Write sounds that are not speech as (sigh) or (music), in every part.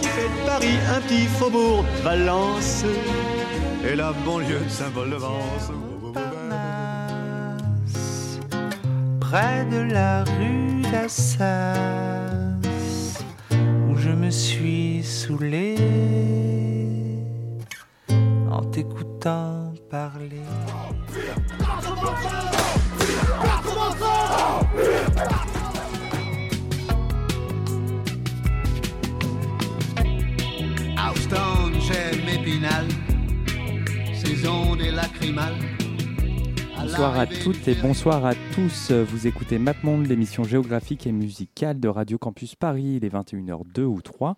Qui fait de Paris un petit faubourg de Valence et la banlieue de Saint-Paul-de-Vence. près de la rue d'Assas, où je me suis saoulé en t'écoutant parler. Bonsoir à toutes et bonsoir à tous. Vous écoutez MapMonde, l'émission géographique et musicale de Radio Campus Paris. Il est 21h02 ou 3.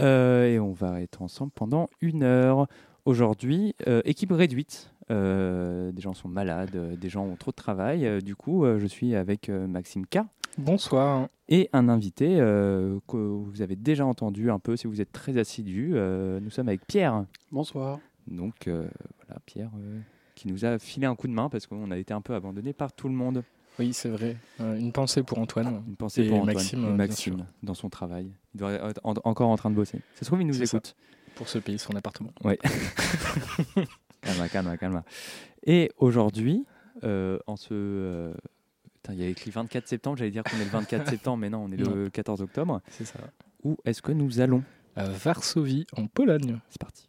Euh, et on va être ensemble pendant une heure. Aujourd'hui, euh, équipe réduite. Euh, des gens sont malades, des gens ont trop de travail. Du coup, euh, je suis avec euh, Maxime K. Bonsoir. Et un invité euh, que vous avez déjà entendu un peu si vous êtes très assidu. Euh, nous sommes avec Pierre. Bonsoir. Donc euh, voilà, Pierre euh, qui nous a filé un coup de main parce qu'on a été un peu abandonné par tout le monde. Oui, c'est vrai. Euh, une pensée pour Antoine. Une pensée Et pour Antoine Maxime, et euh, Maxime dans son travail. Il doit être en- encore en train de bosser. Ça se trouve, il nous ça. écoute. Pour se payer son appartement. Ouais. (laughs) calme, calme, calme. Et aujourd'hui, euh, en ce. euh, il y a écrit 24 septembre, j'allais dire qu'on est le 24 (laughs) septembre, mais non, on est le 14 octobre. C'est ça. Où est-ce que nous allons? À Varsovie, en Pologne. C'est parti.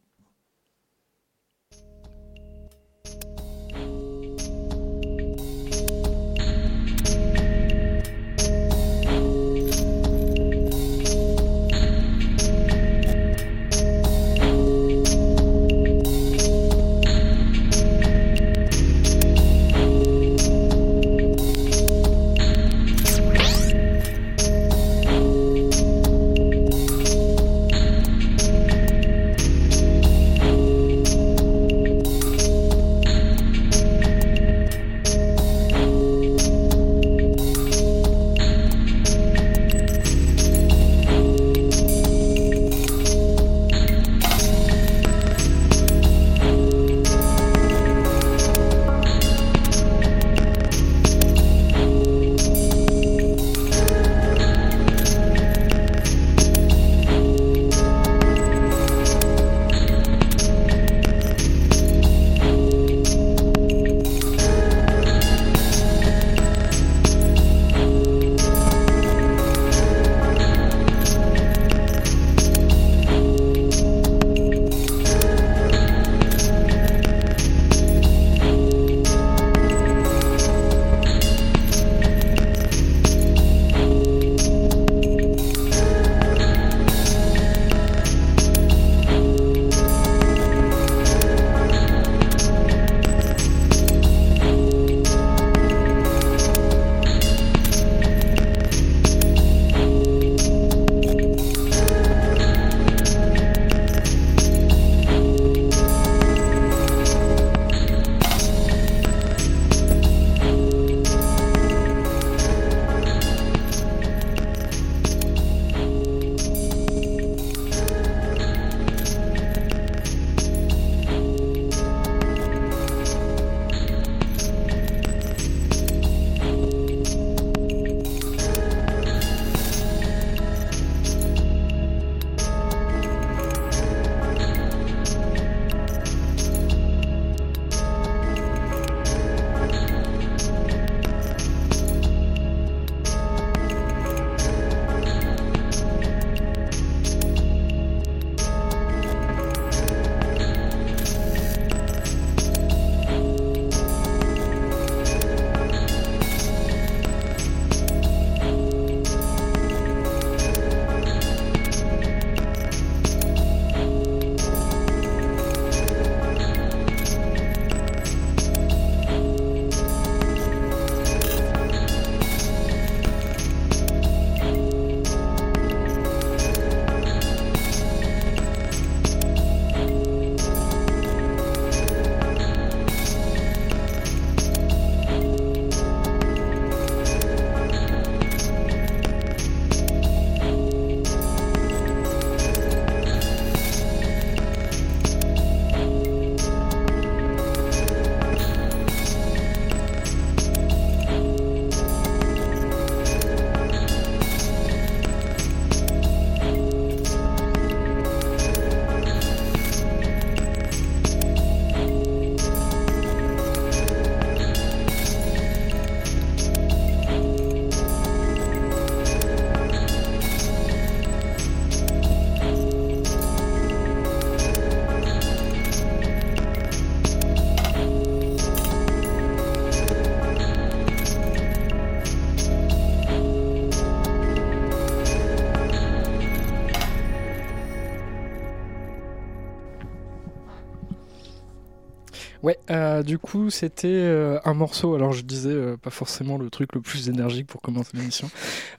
Euh, du coup, c'était euh, un morceau. Alors, je disais euh, pas forcément le truc le plus énergique pour commencer l'émission,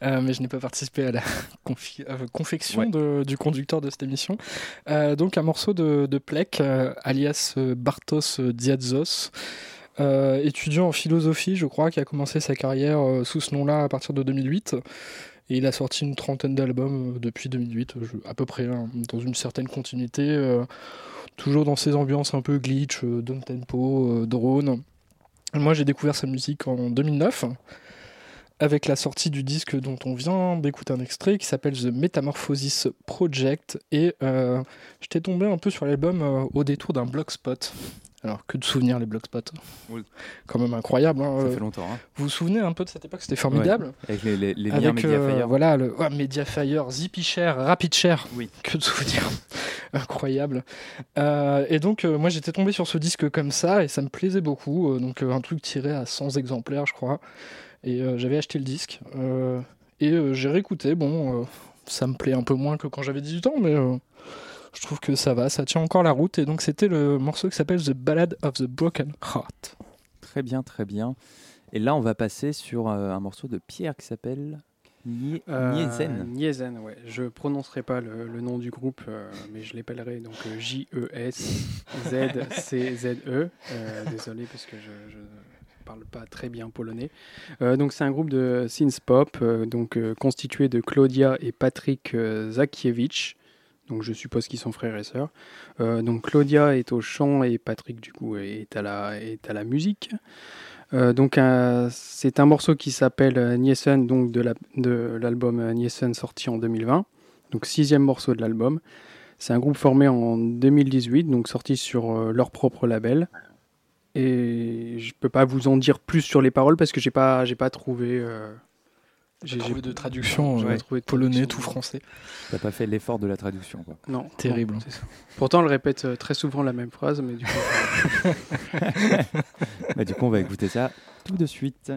euh, mais je n'ai pas participé à la (laughs) confi- confection Ouais. de- du conducteur de cette émission. Donc, un morceau de, de Plek, alias Bartos Diazos, étudiant en philosophie, je crois, qui a commencé sa carrière sous ce nom-là à partir de 2008. Et il a sorti une trentaine d'albums euh, depuis 2008, je- à peu près, hein, dans une certaine continuité. euh, toujours dans ces ambiances un peu glitch, euh, down tempo, euh, drone. Moi, j'ai découvert sa musique en 2009 avec la sortie du disque dont on vient d'écouter un extrait qui s'appelle The Metamorphosis Project et euh, j'étais tombé un peu sur l'album euh, au détour d'un blogspot. Alors que de souvenirs les blogspots. Oui. Quand même incroyable. hein. Ça Euh, fait longtemps. hein. Vous vous souvenez un peu de cette époque? C'était formidable. Avec les, les- les liens Avec euh, Mediafire. voilà le ouais, Mediafire, Zippyshare, RapidShare. Oui. Que de souvenirs. (laughs) Incroyable. Euh, et donc euh, moi j'étais tombé sur ce disque comme ça et ça me plaisait beaucoup. Donc un truc tiré à 100 exemplaires je crois. Et j'avais acheté le disque. Et j'ai réécouté. Bon, ça me plaît un peu moins que quand j'avais 18 ans, mais je trouve que ça va, ça tient encore la route. Et donc c'était le morceau qui s'appelle The Ballad of the Broken Heart. Très bien, très bien. Et là, on va passer sur euh, un morceau de Pierre qui s'appelle Nie- Euh, Niesen. Niesen, ouais. Je prononcerai pas le, le nom du groupe, euh, mais je l'appellerai donc euh, J-E-S-Z-C-Z-E. Euh, désolé parce que je, je parle pas très bien polonais. Euh, donc c'est un groupe de synth pop, euh, donc euh, constitué de Claudia et Patrick euh, Zakiewicz. Donc je suppose qu'ils sont frères et sœurs. Euh, donc Claudia est au chant et Patrick du coup est à la, est à la musique. Euh, donc euh, c'est un morceau qui s'appelle Niesen, donc de la- l'album euh, Niesen sorti en 2020. Donc sixième morceau de l'album. C'est un groupe formé en 2018, donc sorti sur leur propre label. Et je peux pas vous en dire plus sur les paroles parce que j'ai pas j'ai pas trouvé. J'ai trouvé de traduction, j'ai trouvé de polonais, tout français. T'as pas fait l'effort de la traduction. Quoi. Non, Terrible. non. Pourtant, elle répète euh, très souvent la même phrase, mais du coup. (laughs) Bah, du coup, on va écouter ça tout de suite.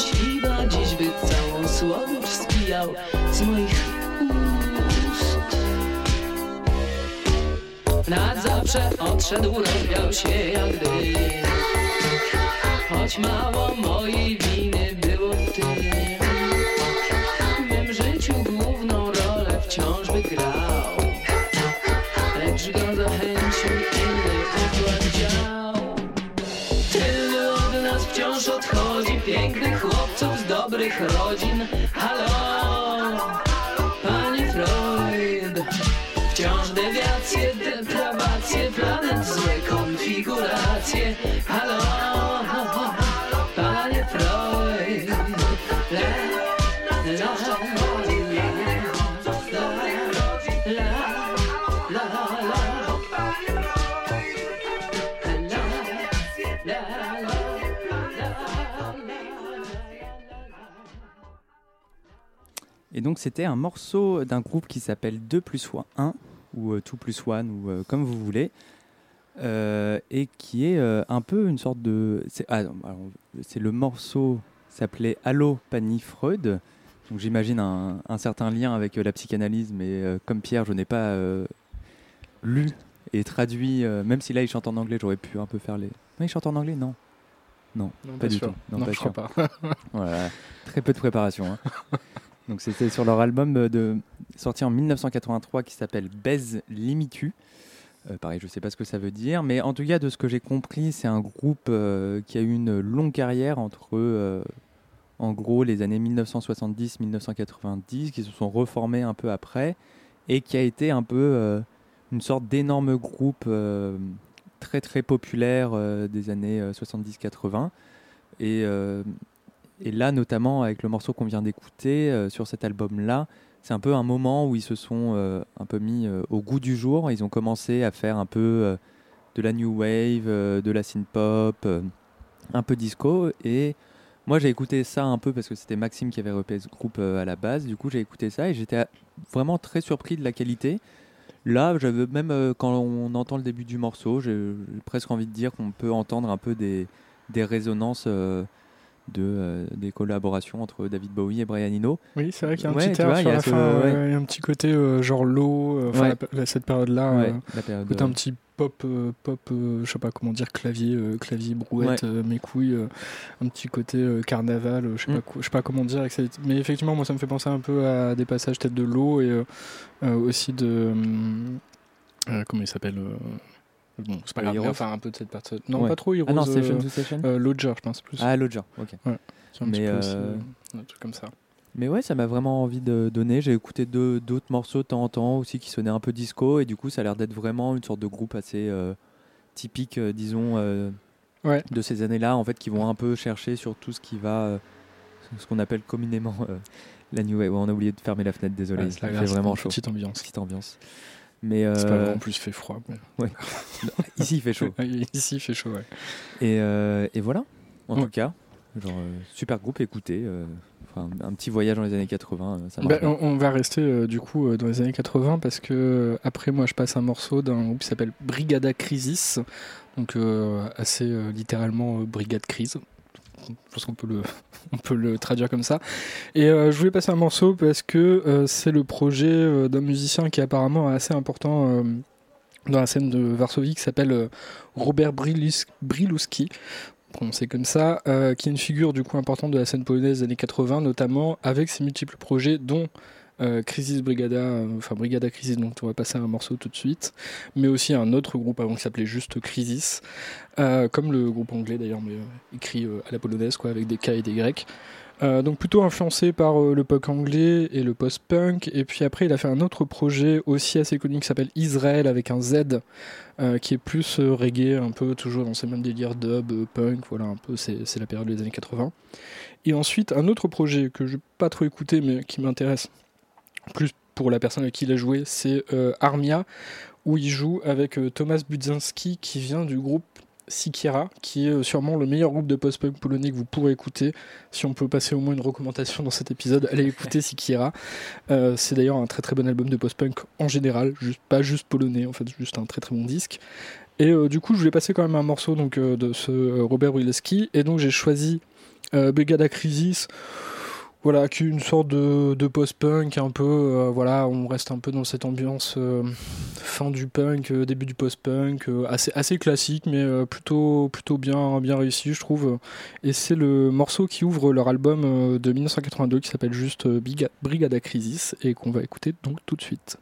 Nieszczęśliwa Dziś by całą słodycz spijał z moich ust. Na zawsze odszedł, rozwiał się jak dym. Choć mało mojej winy Pięknych chłopców z dobrych rodzin. Halo, panie Freud. Wciąż dewiacje, deprawacje Planet złe konfiguracje. Halo, panie Et donc c'était un morceau d'un groupe qui s'appelle 2 plus 1 ou euh, 2 plus 1 ou euh, comme vous voulez. Euh, et qui est euh, un peu une sorte de... C'est ah, c'est le morceau s'appelait Allo Pani Freud. Donc j'imagine un, un certain lien avec euh, la psychanalyse, mais euh, comme Pierre, je n'ai pas euh, lu et traduit, euh, même si là il chante en anglais, j'aurais pu un peu faire les... Non, il chante en anglais Non? Non, Non, pas, pas du sûr. tout. Non, pas je sûr. crois pas. voilà, très peu de préparation. hein. (laughs) Donc c'était sur leur album euh, de, sorti en 1983 qui s'appelle Baise Limitu. Euh, pareil, je sais pas ce que ça veut dire, mais en tout cas, de ce que j'ai compris, c'est un groupe euh, qui a eu une longue carrière entre, en gros, les années 1970-1990, qui se sont reformés un peu après, et qui a été un peu une sorte d'énorme groupe très très populaire des années euh, 70-80. Et, euh, et là, notamment avec le morceau qu'on vient d'écouter euh, sur cet album-là, c'est un peu un moment où ils se sont euh, un peu mis euh, au goût du jour. Ils ont commencé à faire un peu de la new wave, de la synth pop, un peu disco. Et moi, j'ai écouté ça un peu parce que c'était Maxime qui avait repéré ce groupe à la base. Du coup, j'ai écouté ça et j'étais vraiment très surpris de la qualité. Là, j'avais même quand on entend le début du morceau, j'ai presque envie de dire qu'on peut entendre un peu des, des résonances de, euh, des collaborations entre David Bowie et Brian Eno. Oui, c'est vrai qu'il y a un Ouais, petit air vois, sur la fin, ouais. un petit côté euh, genre low, euh, enfin Ouais. cette période-là, période, côté un petit pop, pop, je sais pas comment dire, clavier, clavier brouette, mes couilles, un petit côté carnaval, je sais Mm. pas, je sais pas comment dire, mais effectivement, moi ça me fait penser un peu à des passages tête de l'eau et aussi de, comment il s'appelle Bon, c'est pas grave, Heroes mais enfin un peu de cette partie. Non, Ouais. pas trop Heroes. Ah non, Station euh, to Station euh, Lodger, je pense plus. Ah, Lodger, ok. Ouais, petit Mais, peu euh, un truc comme ça. Mais ouais, ça m'a vraiment envie de donner. J'ai écouté d'autres morceaux de temps en temps aussi qui sonnaient un peu disco et du coup, ça a l'air d'être vraiment une sorte de groupe assez euh, typique, euh, disons, euh, Ouais. de ces années-là, en fait, qui vont un peu chercher sur tout ce qui va, ce qu'on appelle communément la new wave. Ouais, on a oublié de fermer la fenêtre, désolé. Ouais, vraiment chaud. Petite ambiance. Petite ambiance. Mais C'est pas euh, vrai, en plus, il fait froid. mais- (laughs) ouais. (laughs) ici il fait chaud. Ici, il fait chaud, ouais. Et, euh, et voilà, en Ouais. tout cas, genre euh, super groupe, écoutez, enfin, un petit voyage dans les années 80, euh, ça Bah, on, on va rester euh, du coup dans les années 80 parce que après moi je passe un morceau d'un groupe qui s'appelle Brigada Crisis, donc euh, assez euh, littéralement Brigade Crise. Je pense qu'on (laughs) peut le, traduire comme ça. Et euh, je voulais passer un morceau parce que euh, c'est le projet euh, d'un musicien qui est apparemment assez important dans la scène de Varsovie qui s'appelle Robert Brilus- Briluski prononcé comme ça, qui est une figure du coup importante de la scène polonaise des années 80, notamment avec ses multiples projets, dont euh, Crisis Brigada, euh, enfin Brigada Crisis, donc on va passer à un morceau tout de suite, mais aussi un autre groupe avant qui s'appelait juste Crisis, euh, comme le groupe anglais d'ailleurs, mais écrit à la polonaise, quoi, avec des K et des Y. Donc plutôt influencé par le punk anglais et le post-punk. Et puis après, il a fait un autre projet aussi assez connu qui s'appelle Israël avec un Z, qui est plus reggae, un peu toujours dans ces mêmes délires dub, punk, voilà, un peu, c'est c'est la période des années 80. Et ensuite, un autre projet que je n'ai pas trop écouté, mais qui m'intéresse plus pour la personne avec qui il a joué, c'est euh, Armia, où il joue avec euh, Thomas Budzinski, qui vient du groupe Sikiera, qui est euh, sûrement le meilleur groupe de post-punk polonais que vous pourrez écouter. Si on peut passer au moins une recommandation dans cet épisode, allez écouter Sikiera. Euh, c'est d'ailleurs un très très bon album de post-punk en général, juste, pas juste polonais, en fait, juste un très très bon disque. Et euh, du coup, je voulais passer quand même un morceau donc, euh, de ce Robert Wileski, et donc j'ai choisi Brigada Crisis voilà, qui est une sorte de, de post-punk, un peu, euh, voilà, on reste un peu dans cette ambiance euh, fin du punk, euh, début du post-punk, assez, classique, mais plutôt, plutôt bien, bien réussi, je trouve. Et c'est le morceau qui ouvre leur album de 1982 qui s'appelle juste Brigada Crisis et qu'on va écouter donc tout de suite.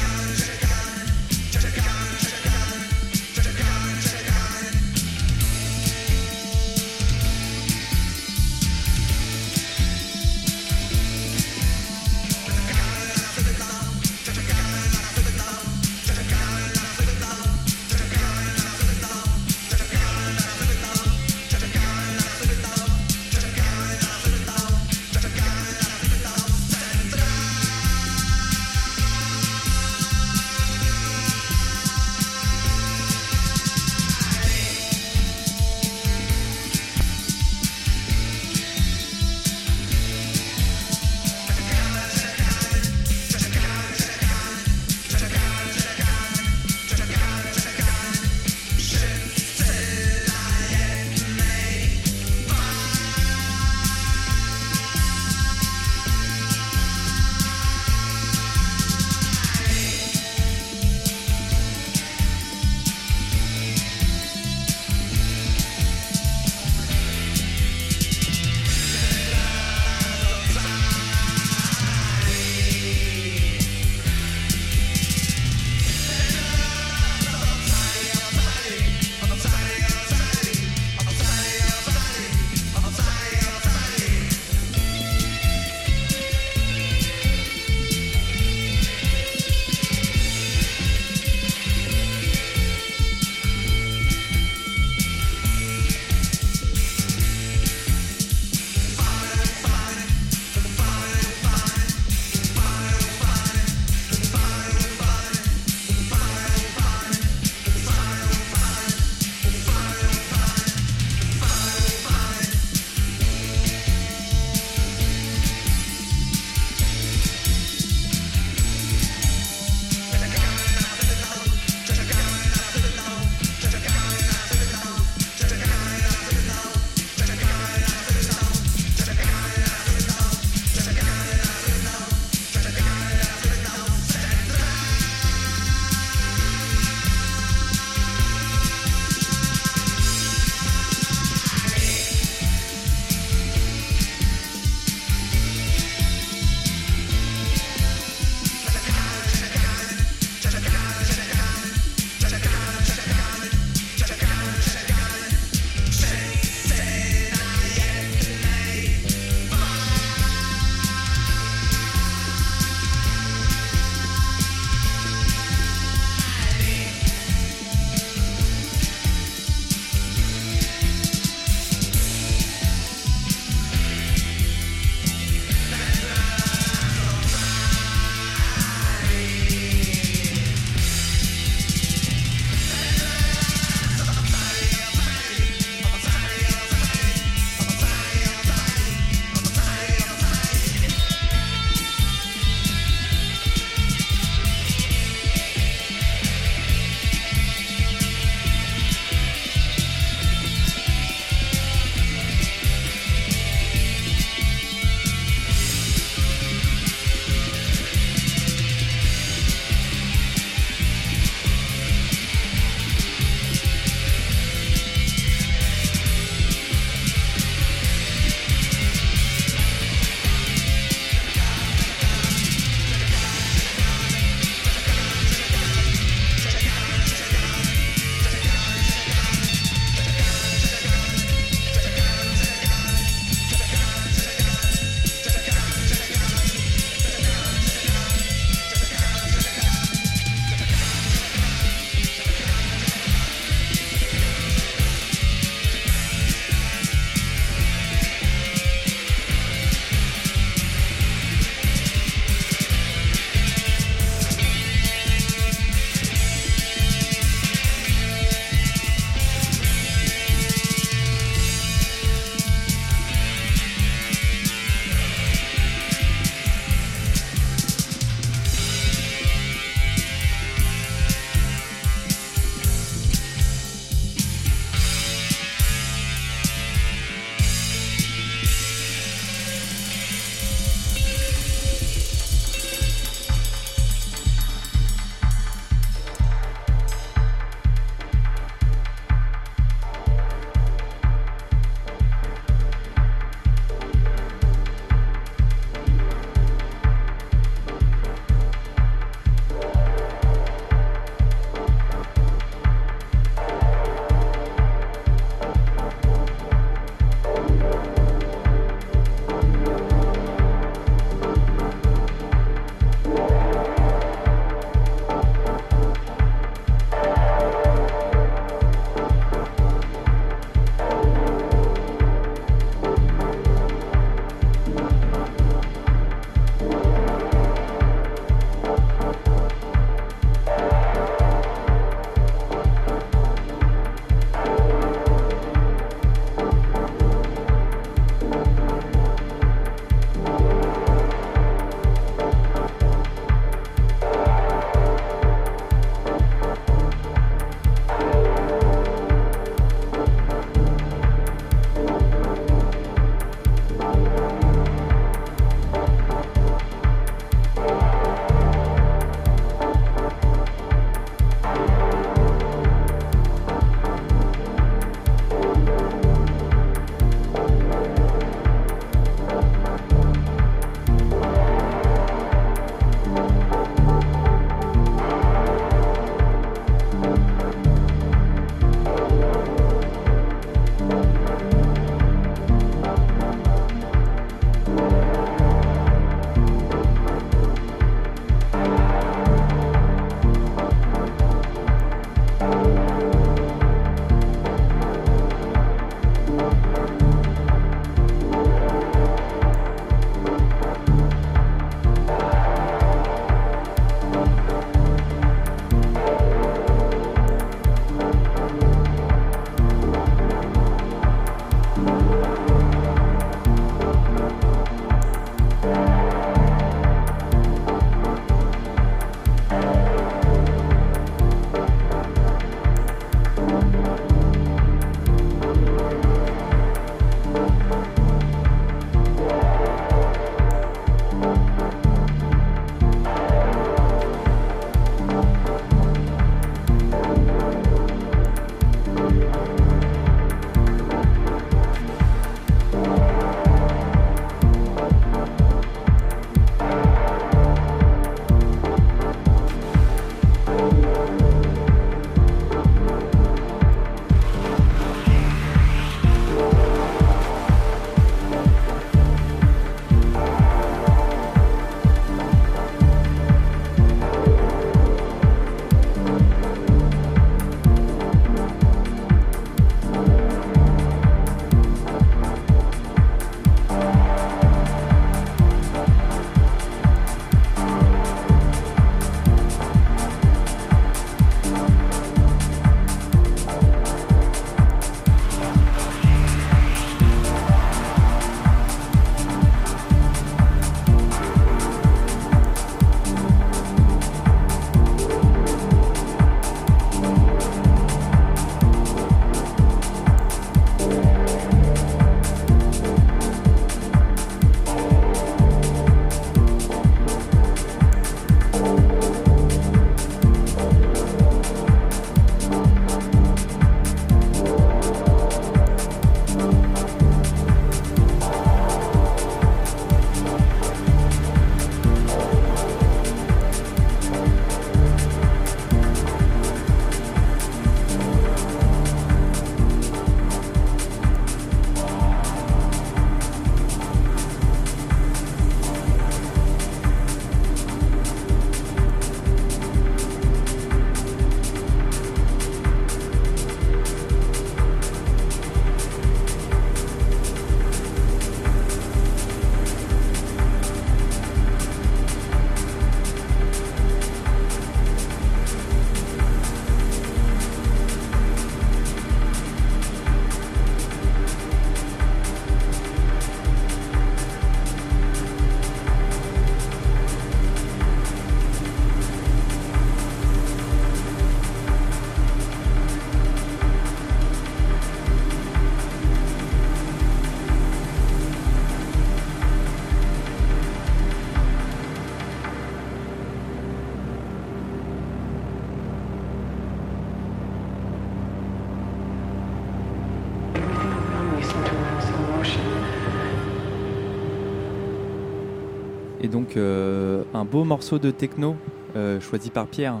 Beau morceau de techno euh, choisi par Pierre,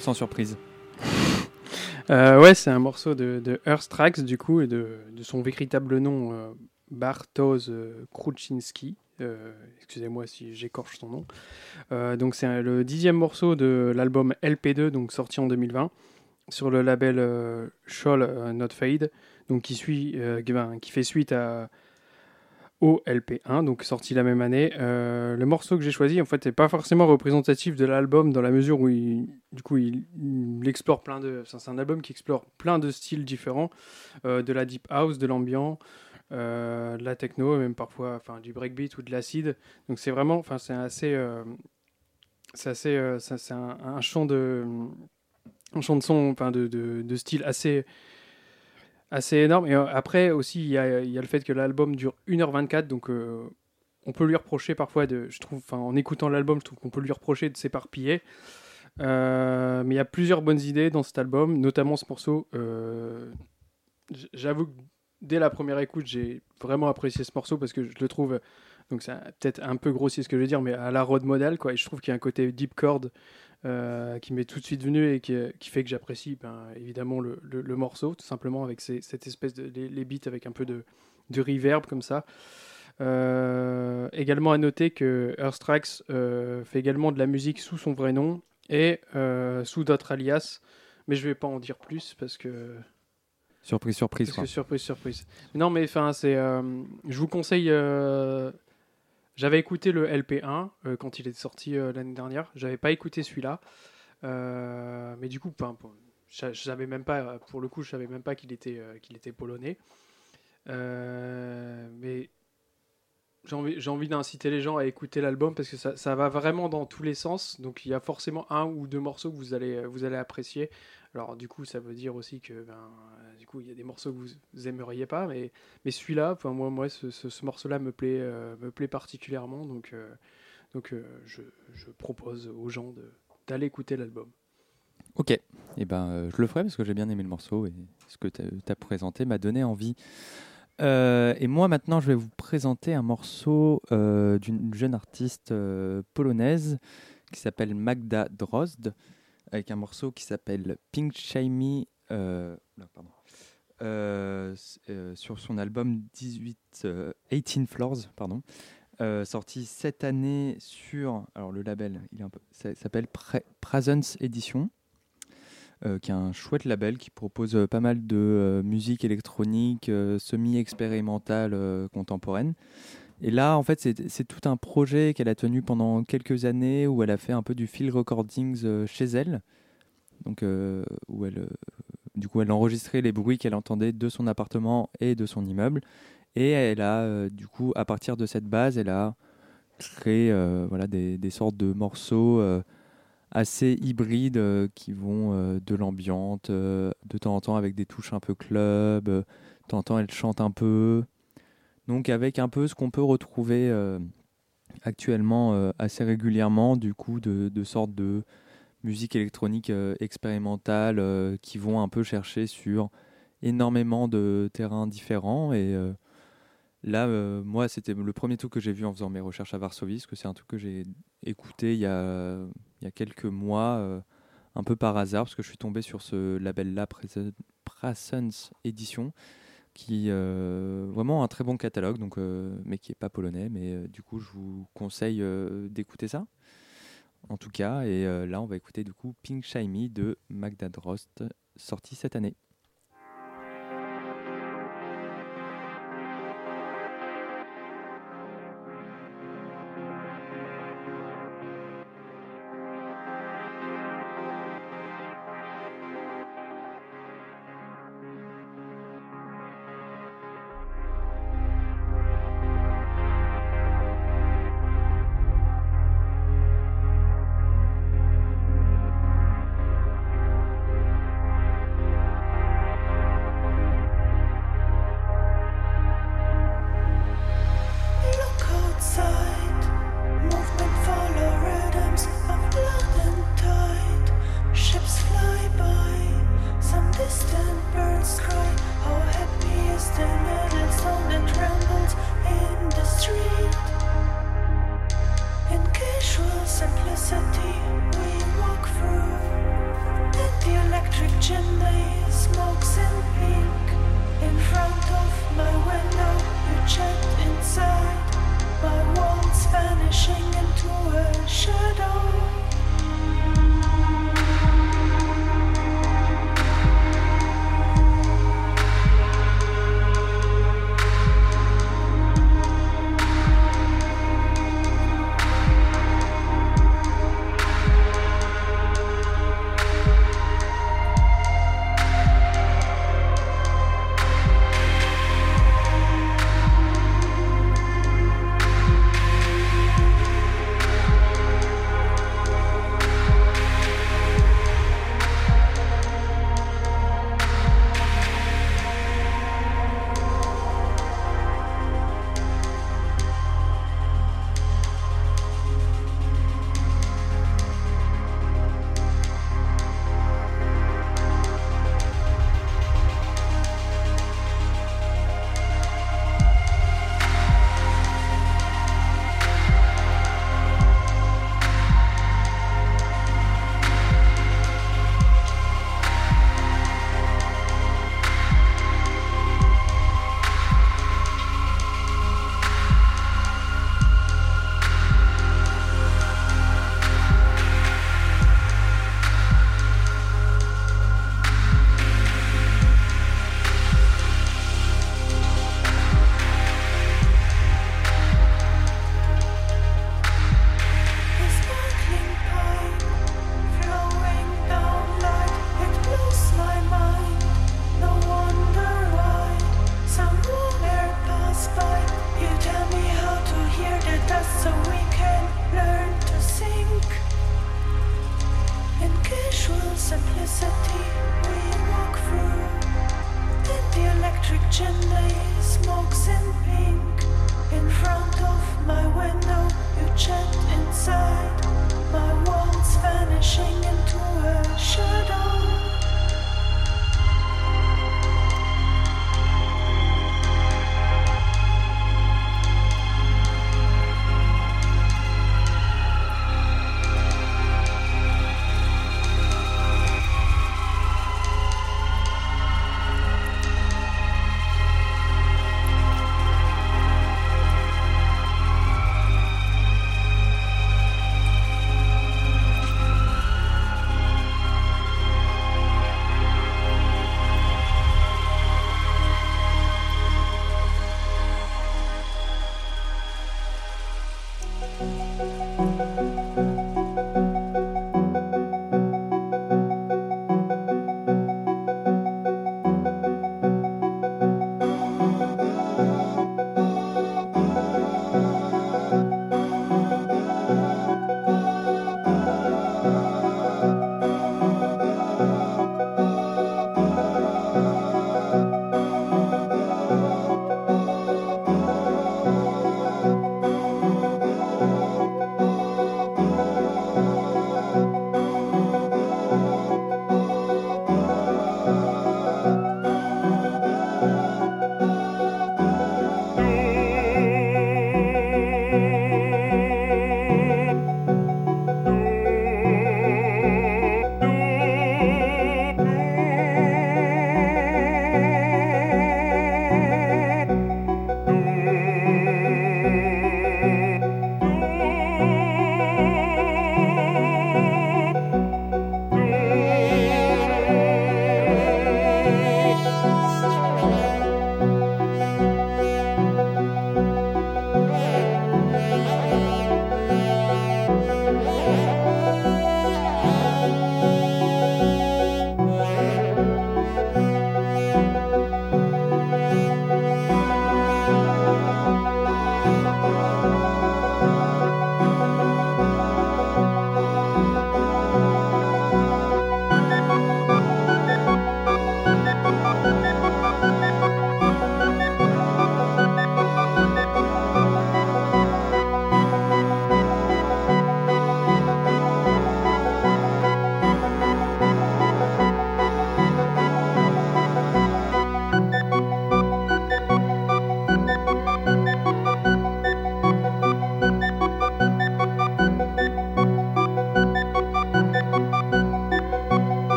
sans surprise. Euh, ouais, c'est un morceau de, Earth Tracks, du coup, et de, son véritable nom, euh, Bartosz Kruczynski. Euh, Excusez-moi si j'écorche son nom. Donc, c'est le dixième morceau de l'album LP2, donc sorti en 2020, sur le label Shoal Not Fade, donc qui, suit, ben, qui fait suite à, au LP1, donc sorti la même année. Euh, le morceau que j'ai choisi, en fait, n'est pas forcément représentatif de l'album dans la mesure où du coup, il, explore plein de. C'est un album qui explore plein de styles différents, euh, de la deep house, de l'ambiant, euh, de la techno, même parfois, enfin, du breakbeat ou de l'acid. Donc c'est vraiment, enfin, c'est assez, euh, c'est assez, c'est un, un champ de, un champ de son, enfin, de, de, de style assez assez énorme. Et euh, après aussi, il y a, le fait que l'album dure 1h24, donc euh, on peut lui reprocher parfois de, je trouve, en écoutant l'album, je trouve qu'on peut lui reprocher de s'éparpiller. Euh, mais il y a plusieurs bonnes idées dans cet album, notamment ce morceau. J'avoue que dès la première écoute, j'ai vraiment apprécié ce morceau parce que je le trouve, donc c'est peut-être un peu grossier ce que je veux dire, mais à la road model, quoi. Et je trouve qu'il y a un côté deep chord euh, qui m'est tout de suite venu et qui, qui fait que j'apprécie ben, évidemment le, le- le morceau, tout simplement avec ces- cette espèce de les, les beats avec un peu de, de reverb comme ça. Euh, également à noter que Earth Tracks euh, fait également de la musique sous son vrai nom et euh, sous d'autres alias, mais je vais pas en dire plus parce que Surprise, surprise. parce quoi. que surprise, surprise. Non, mais enfin, c'est. euh, je vous conseille. J'avais écouté le LP1 euh, quand il est sorti euh, l'année dernière. J'avais pas écouté celui-là. Euh, mais du coup, bon, je, savais même pas. Pour le coup, je savais même pas qu'il était, qu'il était polonais. Mais j'ai envie, j'ai envie d'inciter les gens à écouter l'album parce que ça, ça va vraiment dans tous les sens. Donc il y a forcément un ou deux morceaux que vous allez, vous allez apprécier. Alors du coup, ça veut dire aussi que ben, euh, du coup, il y a des morceaux que vous, aimeriez pas, mais, mais celui-là, enfin moi, moi, ce, ce- ce morceau-là me plaît, euh, me plaît particulièrement. Donc, euh, je, propose aux gens d'aller écouter l'album. Ok, et ben euh, je le ferai parce que j'ai bien aimé le morceau et ce que tu as présenté m'a donné envie. Et moi maintenant je vais vous présenter un morceau d'une jeune artiste polonaise qui s'appelle Magda Drozd avec un morceau qui s'appelle Pink Shiny euh, euh, euh, sur son album 18, euh, 18 Floors pardon, euh, sorti cette année sur alors le label il est un peu, ça s'appelle Pre- Presence Edition euh, qui est un chouette label qui propose euh, pas mal de euh, musique électronique euh, semi-expérimentale euh, contemporaine. Et là, en fait, c'est tout un projet qu'elle a tenu pendant quelques années où elle a fait un peu du field recordings euh, chez elle. Donc, euh, où elle, euh, du coup, elle enregistrait les bruits qu'elle entendait de son appartement et de son immeuble. Et elle a, euh, du coup, à partir de cette base, elle a créé voilà, des, des sortes de morceaux assez hybrides qui vont de l'ambiante, euh, de temps en temps avec des touches un peu club, de temps en temps elle chante un peu. Donc avec un peu ce qu'on peut retrouver euh, actuellement euh, assez régulièrement, du coup, de, sortes de musique électronique euh, expérimentale qui vont un peu chercher sur énormément de terrains différents. Et Là, moi, c'était le premier truc que j'ai vu en faisant mes recherches à Varsovie, parce que c'est un truc que j'ai écouté il y a, il y a quelques mois, un peu par hasard, parce que je suis tombé sur ce label-là, Presen- Presence Edition, qui euh, vraiment un très bon catalogue, donc, euh, mais qui n'est pas polonais. Mais euh, du coup, je vous conseille euh, d'écouter ça, en tout cas. Et là, on va écouter du coup Pink Shiny de Magda Drost, sorti cette année. Sexual simplicity we walk through. and the electric gym, they smokes in pink. In front of my window, You checked inside. My walls vanishing into a shadow. Simplicity we walk through. And the electric chimney smokes in pink. In front of my window, you chat inside. My walls vanishing into a shadow.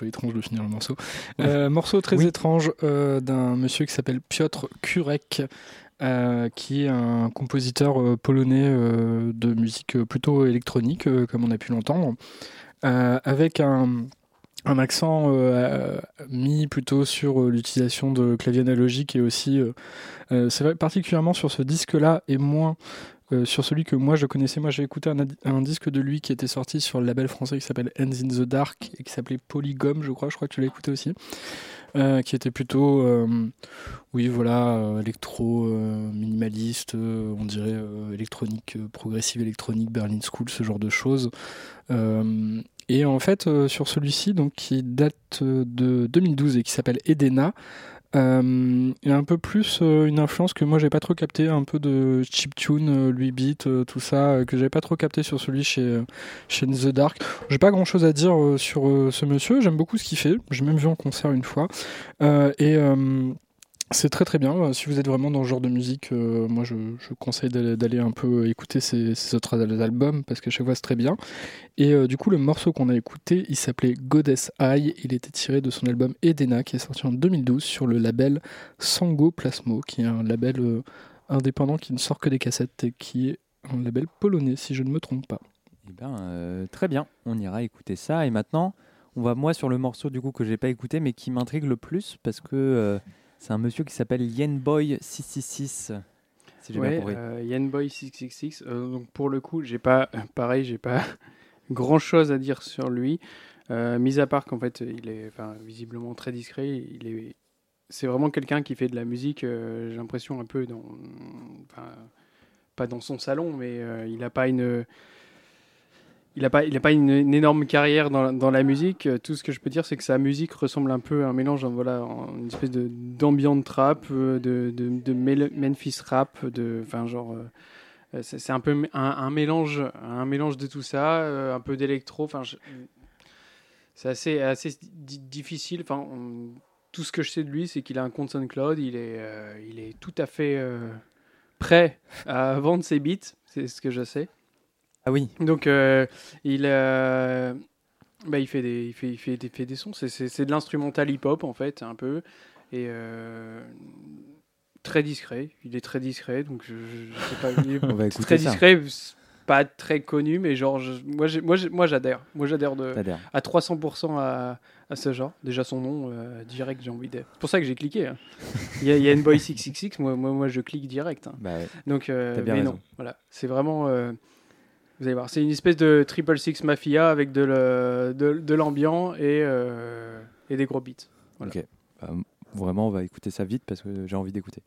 Peu étrange de finir le morceau. Euh, morceau très Oui. étrange euh, d'un monsieur qui s'appelle Piotr Kurek, euh, qui est un compositeur polonais de musique plutôt électronique, comme on a pu l'entendre, avec un un accent euh, mis plutôt sur euh, l'utilisation de clavier analogique et aussi, euh, c'est particulièrement sur ce disque-là et moins euh, sur celui que moi je connaissais. Moi j'ai écouté un, disque de lui qui était sorti sur le label français qui s'appelle Hands in the Dark et qui s'appelait Polygum, je crois. Je crois que tu l'as écouté aussi. Euh, qui était plutôt, euh, oui, voilà, électro, minimaliste, on dirait électronique, progressive électronique, Berlin School, ce genre de choses. Et en fait, sur celui-ci, donc qui date de 2012 et qui s'appelle Edena, il y a un peu plus euh, une influence que moi j'ai pas trop capté, un peu de chiptune, euh, 8 bits, euh, tout ça, euh, que j'avais pas trop capté sur celui chez, euh, chez The Dark. J'ai pas grand chose à dire euh, sur euh, ce monsieur, j'aime beaucoup ce qu'il fait, j'ai même vu en concert une fois. Euh, euh, c'est très très bien. Euh, Si vous êtes vraiment dans ce genre de musique, euh, moi je, conseille d'aller un peu écouter ses autres albums parce que chaque fois c'est très bien. Et euh, du coup, le morceau qu'on a écouté, il s'appelait Goddess Eye. Il était tiré de son album Edena qui est sorti en 2012 sur le label Sango Plasmo, qui est un label indépendant qui ne sort que des cassettes et qui est un label polonais si je ne me trompe pas. eh ben, très bien, on ira écouter ça. Et maintenant, on va moi sur le morceau du coup que j'ai pas écouté, mais qui m'intrigue le plus parce que c'est un monsieur qui s'appelle Yenboy666. Si j'ai bien Ouais, compris. euh, Yanboy666. euh, donc pour le coup, j'ai pas, (laughs) pareil, j'ai pas (laughs) grand chose à dire sur lui. Euh, mis à part qu'en fait, il est enfin, visiblement très discret. Il est, c'est vraiment quelqu'un qui fait de la musique. euh, j'ai l'impression un peu dans, enfin, pas dans son salon, mais il n'a pas une, il a pas, il a pas une, énorme carrière dans, la- musique. Euh, Tout ce que je peux dire, c'est que sa musique ressemble un peu à un mélange, hein, voilà, une espèce de d'ambient trap, euh, de, de, Memphis rap, de, enfin genre, euh, c'est un peu un, mélange, un mélange de tout ça, un peu d'électro. Enfin, c'est assez, assez di- difficile. Enfin, tout ce que je sais de lui, c'est qu'il a un compte SoundCloud. Il est, il est tout à fait prêt à vendre ses beats. C'est ce que je sais. Ah oui. Donc, euh, il, euh, bah, il, fait des, il, fait, il fait des, fait des sons. C'est- C'est c'est de l'instrumental hip-hop, en fait, un peu. Et euh, très discret. Il est très discret. Donc, je, je- sais pas. Il est (laughs) On va écouter très ça. discret. Pas très connu, mais genre, je- moi, moi, moi, j'adhère. Moi, j'adhère de à 300% à, à ce genre. Déjà, son nom, euh, direct, j'ai envie de. C'est pour ça que j'ai cliqué. hein. Il y a, il y a Boy 666, moi, moi, moi, je clique direct. hein. Bah ouais. Donc, euh, mais raison. non, voilà. C'est vraiment. euh, vous allez voir, c'est une espèce de triple six mafia avec de, le- l'ambiant et, euh, et des gros beats. Ok. Bah, vraiment, on va écouter ça vite parce que j'ai envie d'écouter.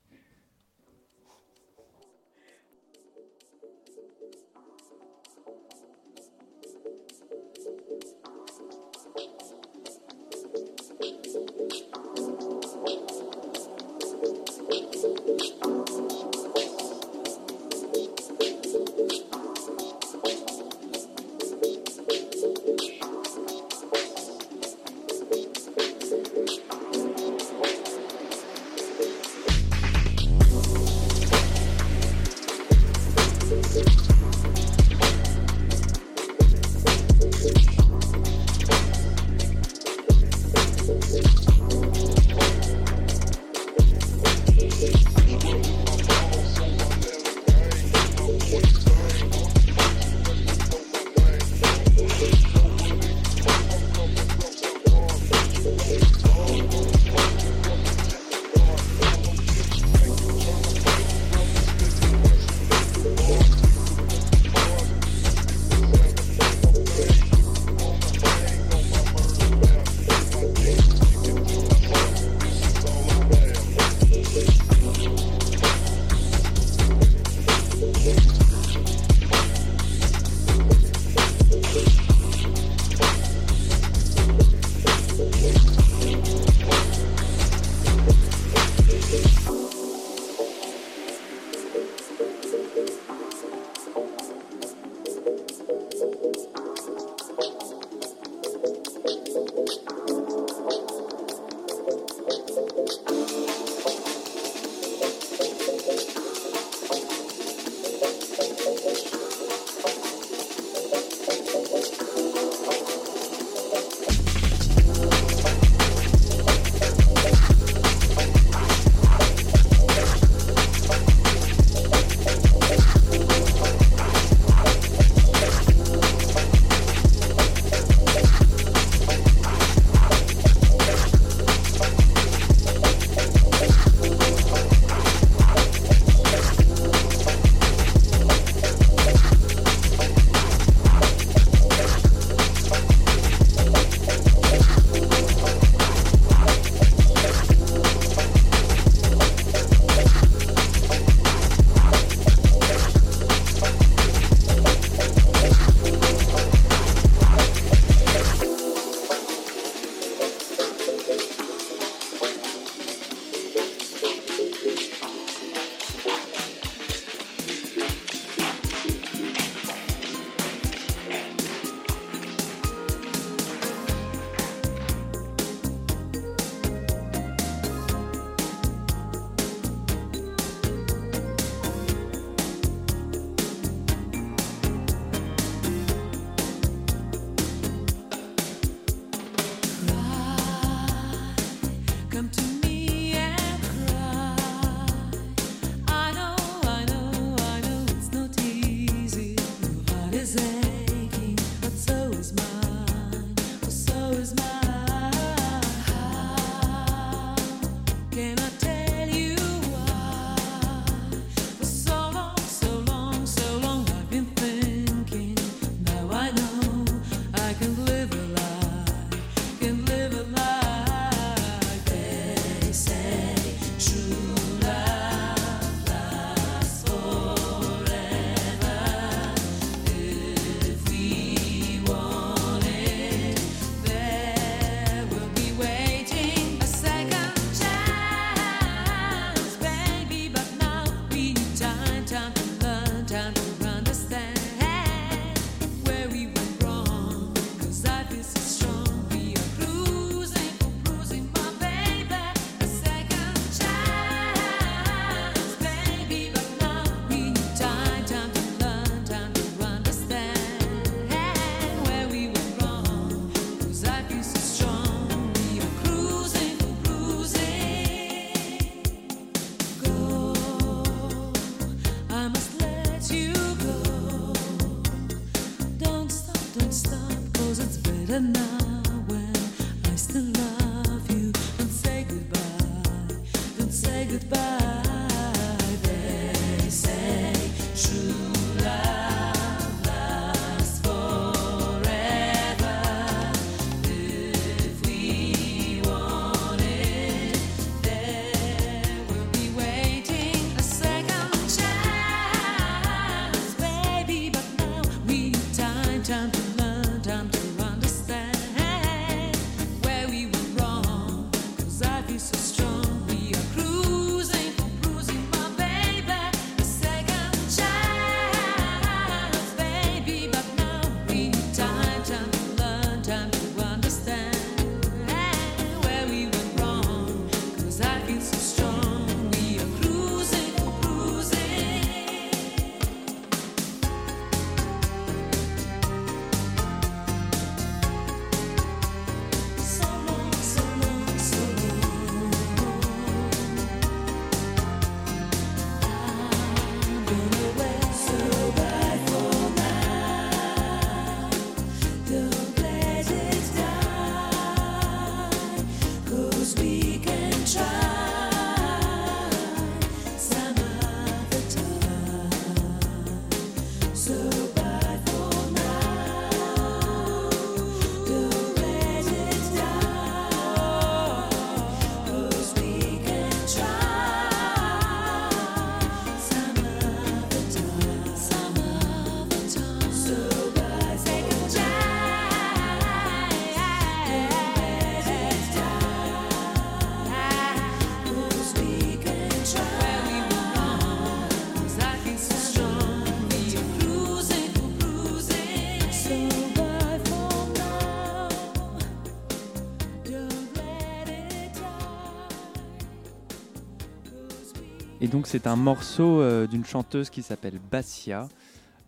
Donc c'est un morceau euh, d'une chanteuse qui s'appelle Bassia.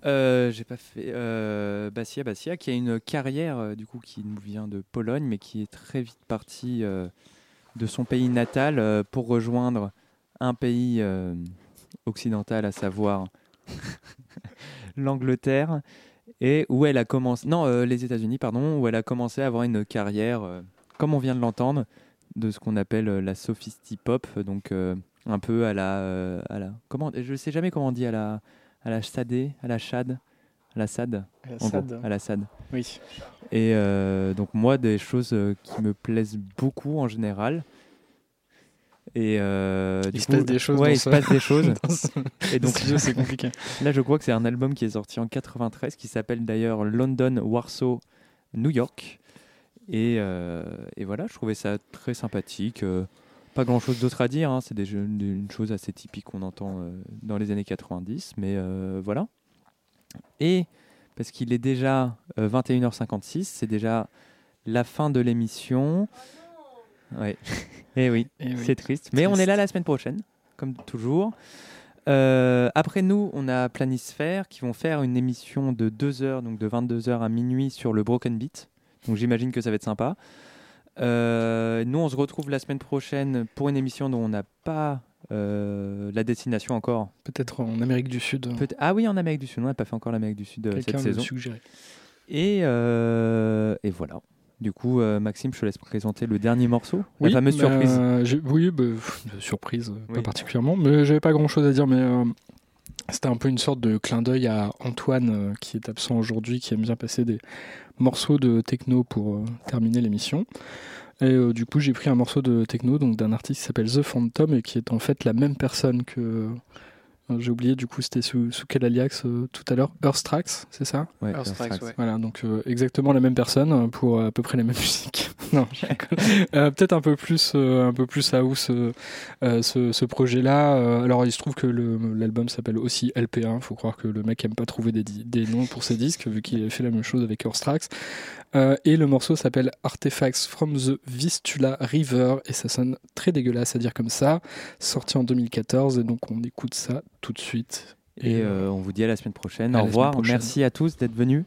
Euh, J'ai euh, Bassia qui a une carrière du coup qui nous vient de Pologne mais qui est très vite partie de son pays natal pour rejoindre un pays occidental à savoir (laughs) l'Angleterre et où elle a commencé non les États-Unis pardon où elle a commencé à avoir une carrière comme on vient de l'entendre de ce qu'on appelle la sophisti pop donc un peu à la euh, à la comment je sais jamais comment on dit à la à la sadé à la chad à la sad À la gros, sad. à la sad Oui. et euh, donc moi des choses euh, qui me plaisent beaucoup en général et euh, Il du se coup- passe des choses ouais il se passe des choses (laughs) et donc c'est compliqué. là je crois que c'est un album qui est sorti en 93 qui s'appelle d'ailleurs London Warsaw New York et, et voilà je trouvais ça très sympathique pas grand chose d'autre à dire hein, c'est des, une chose assez typique qu'on entend euh, dans les années 90 mais euh, voilà. Et parce qu'il est déjà euh, 21h56 c'est déjà la fin de l'émission. Ouais. (laughs) Et oui Eh oui. c'est triste. Mais on est là la semaine prochaine comme toujours. Euh, après nous, on a Planisphère qui vont faire une émission de 2 heures, donc de 22h à minuit sur le Broken Beat. Donc j'imagine que ça va être sympa. Euh, nous, on se retrouve la semaine prochaine pour une émission dont on n'a pas euh, la destination encore. Peut-être en Amérique du Sud. Ah oui, en Amérique du Sud. On n'a pas fait encore l'Amérique du Sud euh, cette saison. suggérait. Et, euh, et voilà. Du coup, Maxime, je te laisse présenter le dernier morceau. Oui, la fameuse bah, surprise. oui, bah, pff, surprise, pas particulièrement, mais j'avais pas grand chose à dire, mais c'était un peu une sorte de clin d'œil à Antoine, euh, qui est absent aujourd'hui, qui aime bien passer des morceaux de techno pour euh, terminer l'émission. Et euh, du coup, j'ai pris un morceau de techno donc d'un artiste qui s'appelle The Phantom et qui est en fait la même personne que. Euh, j'ai oublié, du coup, c'était sous, sous quel alias euh, tout à l'heure? Earthtrax, c'est ça? Ouais, Earthtrax, ouais. voilà, donc euh, exactement la même personne pour euh, à peu près la même (laughs) musique. non. (laughs) Euh, peut-être un peu plus, euh, un peu plus house ce, ce projet-là. Euh, alors il se trouve que l'album s'appelle aussi LP1. Faut croire que le mec aime pas trouver des, des noms pour ses disques vu qu'il a fait la même chose avec Earthtrax. Euh, et le morceau s'appelle Artifacts from the Vistula River et ça sonne très dégueulasse à dire comme ça. Sorti en 2014 et donc on écoute ça tout de suite. Et euh, on vous dit à la semaine prochaine. à au revoir. prochaine. Merci à tous d'être venus.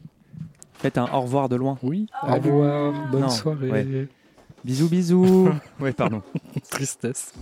Faites un au revoir de loin. Oui, au revoir, bonne Non, soirée. ouais. Bisous, bisous. (laughs) ouais, pardon. (laughs) Tristesse.